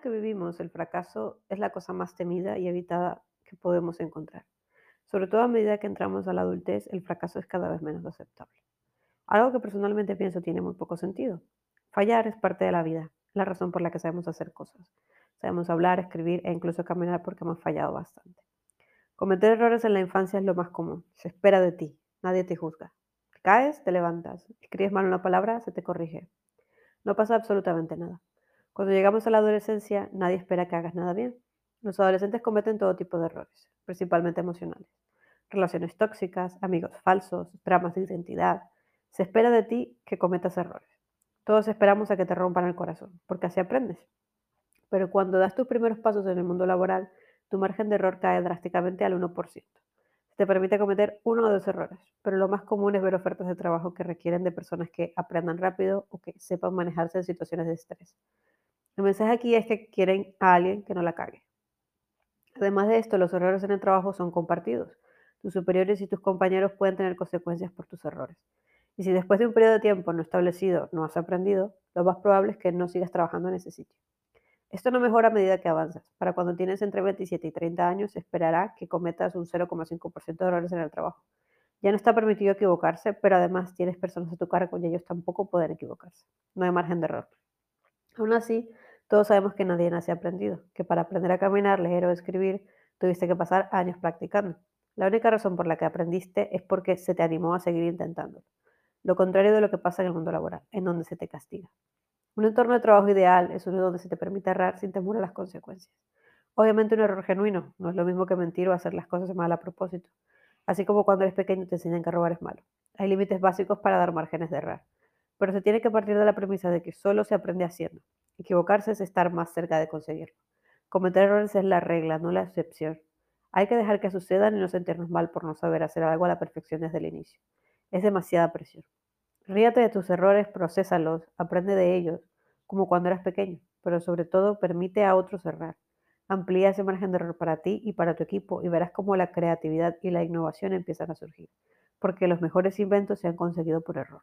que vivimos, el fracaso es la cosa más temida y evitada que podemos encontrar. Sobre todo a medida que entramos a la adultez, el fracaso es cada vez menos aceptable. Algo que personalmente pienso tiene muy poco sentido. Fallar es parte de la vida, la razón por la que sabemos hacer cosas. Sabemos hablar, escribir e incluso caminar porque hemos fallado bastante. Cometer errores en la infancia es lo más común. Se espera de ti, nadie te juzga. Caes, te levantas. Escribes mal una palabra, se te corrige. No pasa absolutamente nada. Cuando llegamos a la adolescencia, nadie espera que hagas nada bien. Los adolescentes cometen todo tipo de errores, principalmente emocionales. Relaciones tóxicas, amigos falsos, dramas de identidad. Se espera de ti que cometas errores. Todos esperamos a que te rompan el corazón, porque así aprendes. Pero cuando das tus primeros pasos en el mundo laboral, tu margen de error cae drásticamente al 1%. Te permite cometer uno o dos errores, pero lo más común es ver ofertas de trabajo que requieren de personas que aprendan rápido o que sepan manejarse en situaciones de estrés. El mensaje aquí es que quieren a alguien que no la cague. Además de esto, los errores en el trabajo son compartidos. Tus superiores y tus compañeros pueden tener consecuencias por tus errores. Y si después de un periodo de tiempo no establecido no has aprendido, lo más probable es que no sigas trabajando en ese sitio. Esto no mejora a medida que avanzas. Para cuando tienes entre 27 y 30 años, esperará que cometas un 0,5% de errores en el trabajo. Ya no está permitido equivocarse, pero además tienes personas a tu cargo y ellos tampoco pueden equivocarse. No hay margen de error. Aún así, todos sabemos que nadie nace aprendido, que para aprender a caminar, leer o escribir, tuviste que pasar años practicando. La única razón por la que aprendiste es porque se te animó a seguir intentándolo. Lo contrario de lo que pasa en el mundo laboral, en donde se te castiga. Un entorno de trabajo ideal es uno donde se te permite errar sin temor a las consecuencias. Obviamente un error genuino no es lo mismo que mentir o hacer las cosas mal a propósito. Así como cuando eres pequeño te enseñan que robar es malo. Hay límites básicos para dar márgenes de errar. Pero se tiene que partir de la premisa de que solo se aprende haciendo. Equivocarse es estar más cerca de conseguirlo. Cometer errores es la regla, no la excepción. Hay que dejar que sucedan y no sentirnos mal por no saber hacer algo a la perfección desde el inicio. Es demasiada presión. Ríate de tus errores, procesalos, aprende de ellos, como cuando eras pequeño, pero sobre todo permite a otros errar. Amplía ese margen de error para ti y para tu equipo y verás cómo la creatividad y la innovación empiezan a surgir, porque los mejores inventos se han conseguido por error.